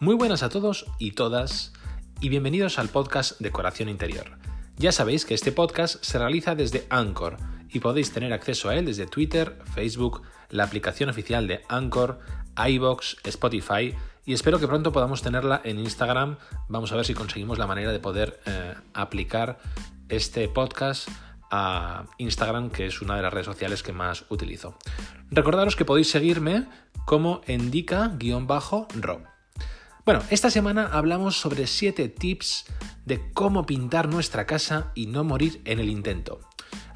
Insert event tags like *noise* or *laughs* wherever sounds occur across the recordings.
Muy buenas a todos y todas y bienvenidos al podcast Decoración Interior. Ya sabéis que este podcast se realiza desde Anchor y podéis tener acceso a él desde Twitter, Facebook, la aplicación oficial de Anchor, iBox, Spotify y espero que pronto podamos tenerla en Instagram. Vamos a ver si conseguimos la manera de poder eh, aplicar este podcast a Instagram, que es una de las redes sociales que más utilizo. Recordaros que podéis seguirme como indica-ro. Bueno, esta semana hablamos sobre 7 tips de cómo pintar nuestra casa y no morir en el intento.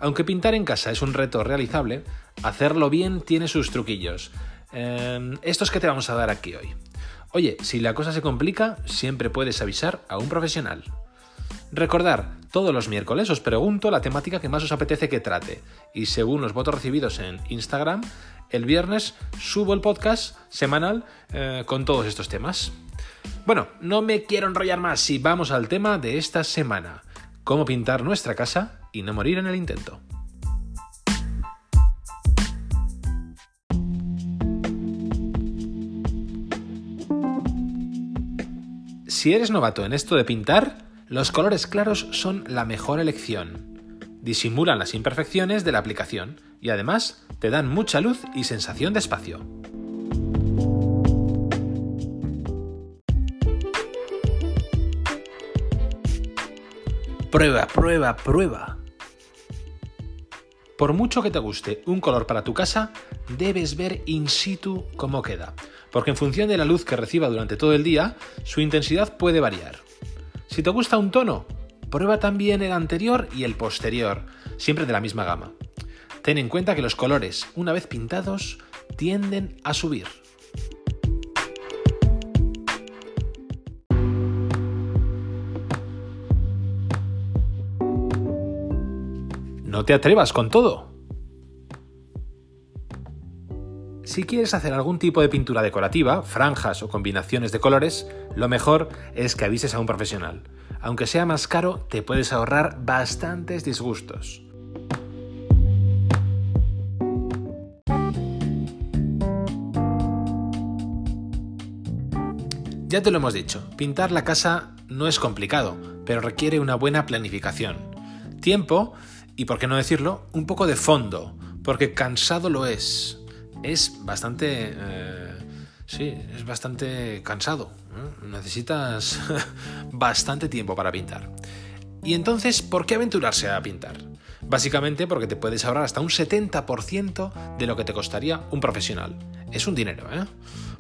Aunque pintar en casa es un reto realizable, hacerlo bien tiene sus truquillos. Eh, estos que te vamos a dar aquí hoy. Oye, si la cosa se complica, siempre puedes avisar a un profesional. Recordar, todos los miércoles os pregunto la temática que más os apetece que trate y según los votos recibidos en Instagram, el viernes subo el podcast semanal eh, con todos estos temas. Bueno, no me quiero enrollar más y vamos al tema de esta semana. Cómo pintar nuestra casa y no morir en el intento. Si eres novato en esto de pintar, los colores claros son la mejor elección. Disimulan las imperfecciones de la aplicación y además te dan mucha luz y sensación de espacio. Prueba, prueba, prueba. Por mucho que te guste un color para tu casa, debes ver in situ cómo queda, porque en función de la luz que reciba durante todo el día, su intensidad puede variar. Si te gusta un tono, prueba también el anterior y el posterior, siempre de la misma gama. Ten en cuenta que los colores, una vez pintados, tienden a subir. No te atrevas con todo. Si quieres hacer algún tipo de pintura decorativa, franjas o combinaciones de colores, lo mejor es que avises a un profesional. Aunque sea más caro, te puedes ahorrar bastantes disgustos. Ya te lo hemos dicho, pintar la casa no es complicado, pero requiere una buena planificación. Tiempo y, por qué no decirlo, un poco de fondo, porque cansado lo es es bastante... Eh, sí, es bastante cansado. Necesitas *laughs* bastante tiempo para pintar. Y entonces, ¿por qué aventurarse a pintar? Básicamente porque te puedes ahorrar hasta un 70% de lo que te costaría un profesional. Es un dinero, ¿eh?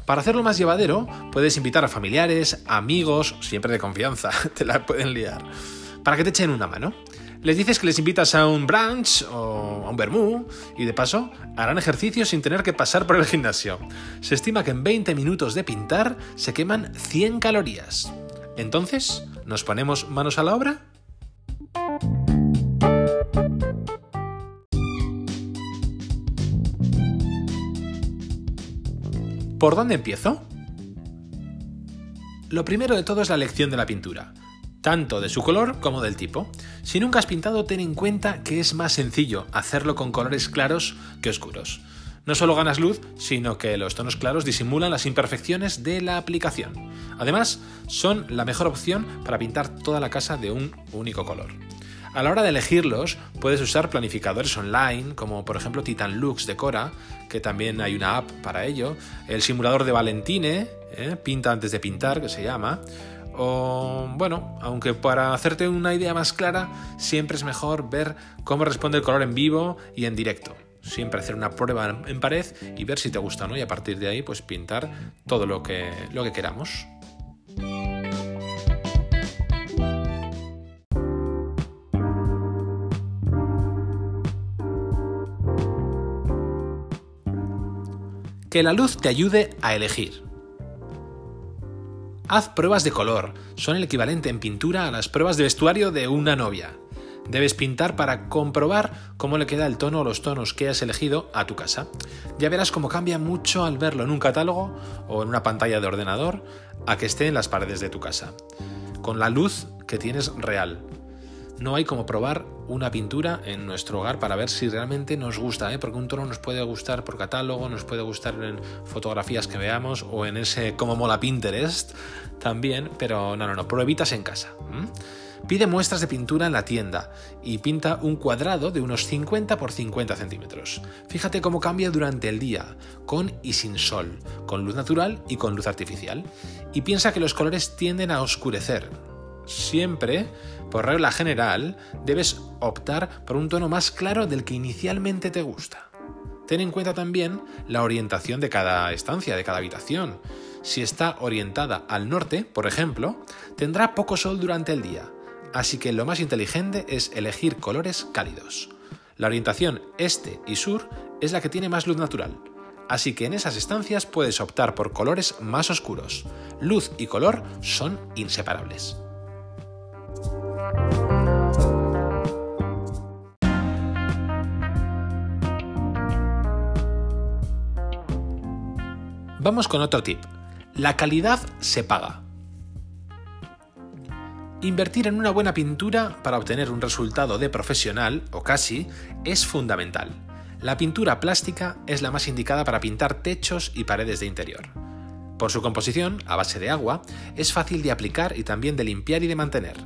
Para hacerlo más llevadero, puedes invitar a familiares, amigos, siempre de confianza, *laughs* te la pueden liar, para que te echen una mano. Les dices que les invitas a un brunch o a un vermú y de paso harán ejercicio sin tener que pasar por el gimnasio. Se estima que en 20 minutos de pintar se queman 100 calorías. Entonces, ¿nos ponemos manos a la obra? ¿Por dónde empiezo? Lo primero de todo es la elección de la pintura tanto de su color como del tipo. Si nunca has pintado, ten en cuenta que es más sencillo hacerlo con colores claros que oscuros. No solo ganas luz, sino que los tonos claros disimulan las imperfecciones de la aplicación. Además, son la mejor opción para pintar toda la casa de un único color. A la hora de elegirlos, puedes usar planificadores online, como por ejemplo Titan Lux Decora, que también hay una app para ello, el simulador de Valentine, ¿eh? Pinta antes de pintar, que se llama, o bueno, aunque para hacerte una idea más clara, siempre es mejor ver cómo responde el color en vivo y en directo. Siempre hacer una prueba en pared y ver si te gusta, ¿no? Y a partir de ahí, pues pintar todo lo que, lo que queramos. Que la luz te ayude a elegir. Haz pruebas de color, son el equivalente en pintura a las pruebas de vestuario de una novia. Debes pintar para comprobar cómo le queda el tono o los tonos que has elegido a tu casa. Ya verás cómo cambia mucho al verlo en un catálogo o en una pantalla de ordenador a que esté en las paredes de tu casa. Con la luz que tienes real. No hay como probar una pintura en nuestro hogar para ver si realmente nos gusta, ¿eh? porque un tono nos puede gustar por catálogo, nos puede gustar en fotografías que veamos o en ese como mola Pinterest también, pero no, no, no, pruebitas en casa. Pide muestras de pintura en la tienda y pinta un cuadrado de unos 50 por 50 centímetros. Fíjate cómo cambia durante el día, con y sin sol, con luz natural y con luz artificial. Y piensa que los colores tienden a oscurecer. Siempre, por regla general, debes optar por un tono más claro del que inicialmente te gusta. Ten en cuenta también la orientación de cada estancia, de cada habitación. Si está orientada al norte, por ejemplo, tendrá poco sol durante el día así que lo más inteligente es elegir colores cálidos. La orientación este y sur es la que tiene más luz natural, así que en esas estancias puedes optar por colores más oscuros. Luz y color son inseparables. Vamos con otro tip. La calidad se paga. Invertir en una buena pintura para obtener un resultado de profesional, o casi, es fundamental. La pintura plástica es la más indicada para pintar techos y paredes de interior. Por su composición, a base de agua, es fácil de aplicar y también de limpiar y de mantener.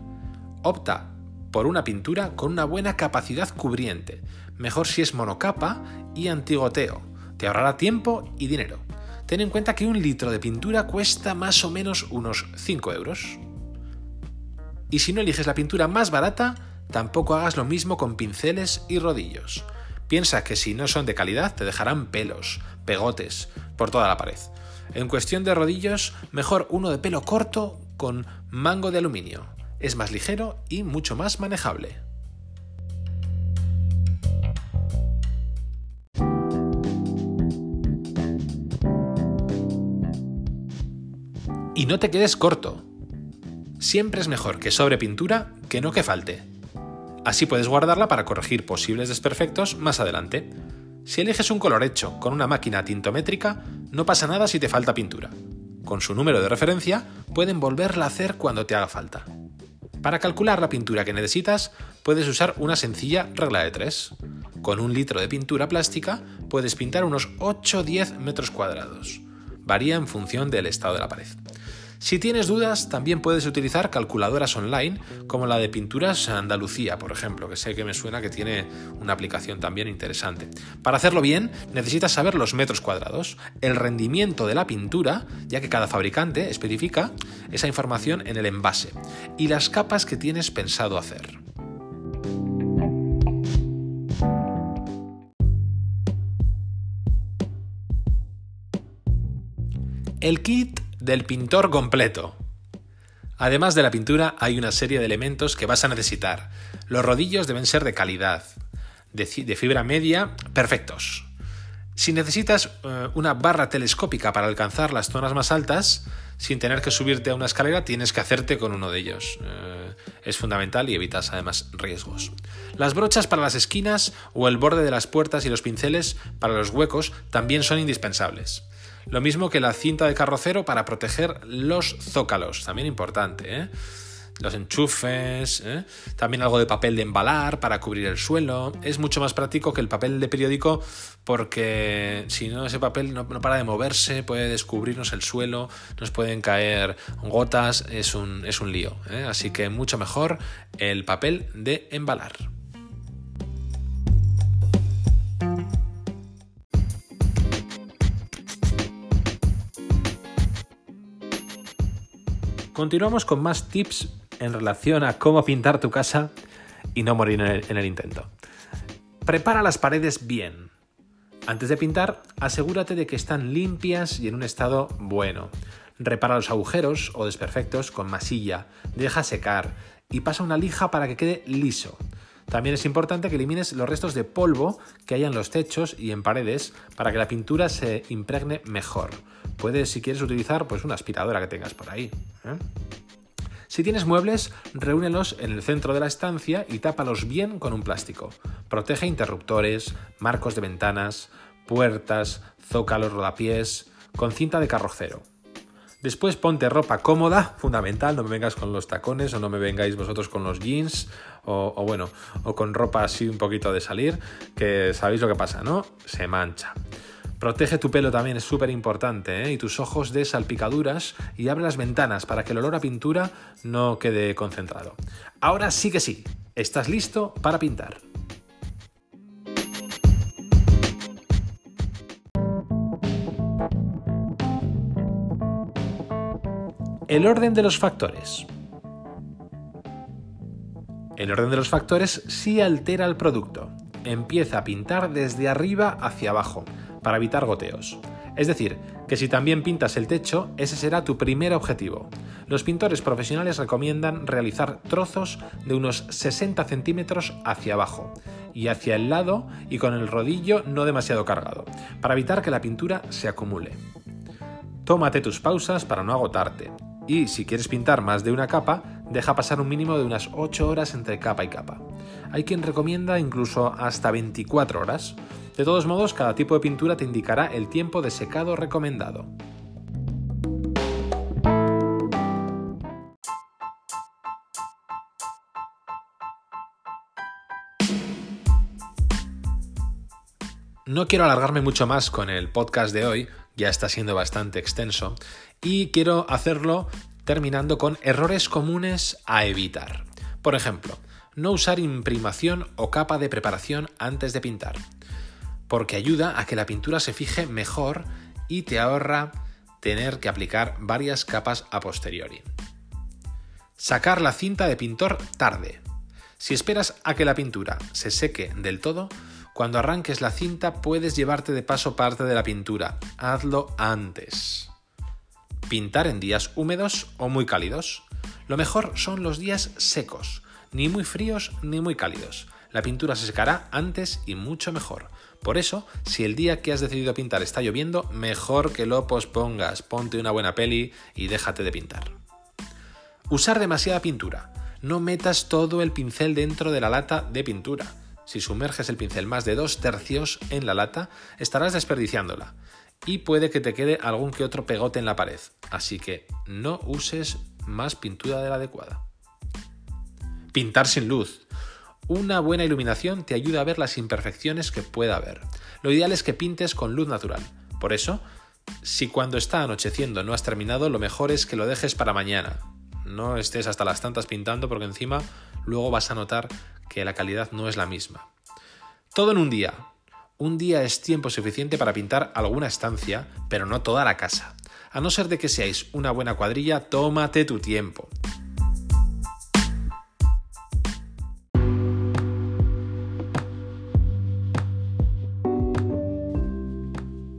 Opta por una pintura con una buena capacidad cubriente, mejor si es monocapa y antigoteo. Te ahorrará tiempo y dinero. Ten en cuenta que un litro de pintura cuesta más o menos unos 5 euros. Y si no eliges la pintura más barata, tampoco hagas lo mismo con pinceles y rodillos. Piensa que si no son de calidad te dejarán pelos, pegotes, por toda la pared. En cuestión de rodillos, mejor uno de pelo corto con mango de aluminio. Es más ligero y mucho más manejable. Y no te quedes corto. Siempre es mejor que sobre pintura que no que falte. Así puedes guardarla para corregir posibles desperfectos más adelante. Si eliges un color hecho con una máquina tintométrica, no pasa nada si te falta pintura. Con su número de referencia, pueden volverla a hacer cuando te haga falta. Para calcular la pintura que necesitas, puedes usar una sencilla regla de 3. Con un litro de pintura plástica, puedes pintar unos 8-10 metros cuadrados. Varía en función del estado de la pared. Si tienes dudas, también puedes utilizar calculadoras online como la de Pinturas Andalucía, por ejemplo, que sé que me suena que tiene una aplicación también interesante. Para hacerlo bien, necesitas saber los metros cuadrados, el rendimiento de la pintura, ya que cada fabricante especifica esa información en el envase, y las capas que tienes pensado hacer. El kit del pintor completo. Además de la pintura hay una serie de elementos que vas a necesitar. Los rodillos deben ser de calidad, de, fibra media, perfectos. Si necesitas eh, una barra telescópica para alcanzar las zonas más altas, sin tener que subirte a una escalera, tienes que hacerte con uno de ellos. Eh, es fundamental y evitas además riesgos. Las brochas para las esquinas o el borde de las puertas y los pinceles para los huecos también son indispensables. Lo mismo que la cinta de carrocero para proteger los zócalos, también importante. ¿eh? Los enchufes, ¿eh? también algo de papel de embalar para cubrir el suelo. Es mucho más práctico que el papel de periódico porque si no ese papel no, para de moverse, puede descubrirnos el suelo, nos pueden caer gotas, es un, es un lío. ¿eh? Así que mucho mejor el papel de embalar. Continuamos con más tips en relación a cómo pintar tu casa y no morir en el, intento. Prepara las paredes bien. Antes de pintar, asegúrate de que están limpias y en un estado bueno. Repara los agujeros o desperfectos con masilla, deja secar y pasa una lija para que quede liso. También es importante que elimines los restos de polvo que hay en los techos y en paredes para que la pintura se impregne mejor. Puedes, si quieres, utilizar pues, una aspiradora que tengas por ahí. ¿eh? Si tienes muebles, reúnelos en el centro de la estancia y tápalos bien con un plástico. Protege interruptores, marcos de ventanas, puertas, zócalos, rodapiés, con cinta de carrocero. Después ponte ropa cómoda, fundamental, no me vengas con los tacones o no me vengáis vosotros con los jeans o, o, bueno, o con ropa así un poquito de salir, que sabéis lo que pasa, ¿no? Se mancha. Protege tu pelo también, es súper importante, ¿eh? y tus ojos de salpicaduras y abre las ventanas para que el olor a pintura no quede concentrado. Ahora sí que sí, estás listo para pintar. El orden de los factores. El orden de los factores sí altera el producto. Empieza a pintar desde arriba hacia abajo para evitar goteos. Es decir, que si también pintas el techo, ese será tu primer objetivo. Los pintores profesionales recomiendan realizar trozos de unos 60 centímetros hacia abajo y hacia el lado y con el rodillo no demasiado cargado, para evitar que la pintura se acumule. Tómate tus pausas para no agotarte. Y si quieres pintar más de una capa, deja pasar un mínimo de unas 8 horas entre capa y capa. Hay quien recomienda incluso hasta 24 horas. De todos modos, cada tipo de pintura te indicará el tiempo de secado recomendado. No quiero alargarme mucho más con el podcast de hoy, ya está siendo bastante extenso, y quiero hacerlo terminando con errores comunes a evitar. Por ejemplo, no usar imprimación o capa de preparación antes de pintar porque ayuda a que la pintura se fije mejor y te ahorra tener que aplicar varias capas a posteriori. Sacar la cinta de pintor tarde. Si esperas a que la pintura se seque del todo, cuando arranques la cinta puedes llevarte de paso parte de la pintura. Hazlo antes. Pintar en días húmedos o muy cálidos. Lo mejor son los días secos, ni muy fríos ni muy cálidos. La pintura se secará antes y mucho mejor. Por eso, si el día que has decidido pintar está lloviendo, mejor que lo pospongas, ponte una buena peli y déjate de pintar. Usar demasiada pintura. No metas todo el pincel dentro de la lata de pintura. Si sumerges el pincel más de dos tercios en la lata, estarás desperdiciándola y puede que te quede algún que otro pegote en la pared. Así que no uses más pintura de la adecuada. Pintar sin luz. Una buena iluminación te ayuda a ver las imperfecciones que pueda haber. Lo ideal es que pintes con luz natural. Por eso, si cuando está anocheciendo no has terminado, lo mejor es que lo dejes para mañana. No estés hasta las tantas pintando porque encima luego vas a notar que la calidad no es la misma. Todo en un día. Un día es tiempo suficiente para pintar alguna estancia, pero no toda la casa. A no ser de que seáis una buena cuadrilla, tómate tu tiempo.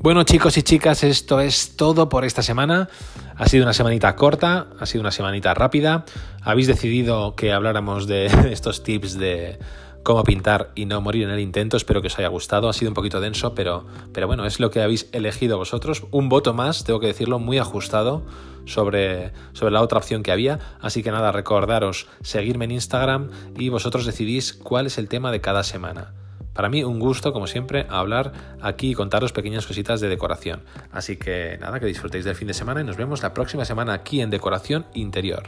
Bueno chicos y chicas, esto es todo por esta semana. Ha sido una semanita corta, ha sido una semanita rápida. Habéis decidido que habláramos de *laughs* estos tips de cómo pintar y no morir en el intento. Espero que os haya gustado. Ha sido un poquito denso, pero, pero bueno, es lo que habéis elegido vosotros. Un voto más, tengo que decirlo, muy ajustado sobre, sobre la otra opción que había. Así que nada, recordaros seguirme en Instagram y vosotros decidís cuál es el tema de cada semana. Para mí un gusto, como siempre, hablar aquí y contaros pequeñas cositas de decoración. Así que nada, que disfrutéis del fin de semana y nos vemos la próxima semana aquí en Decoración Interior.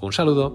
Un saludo.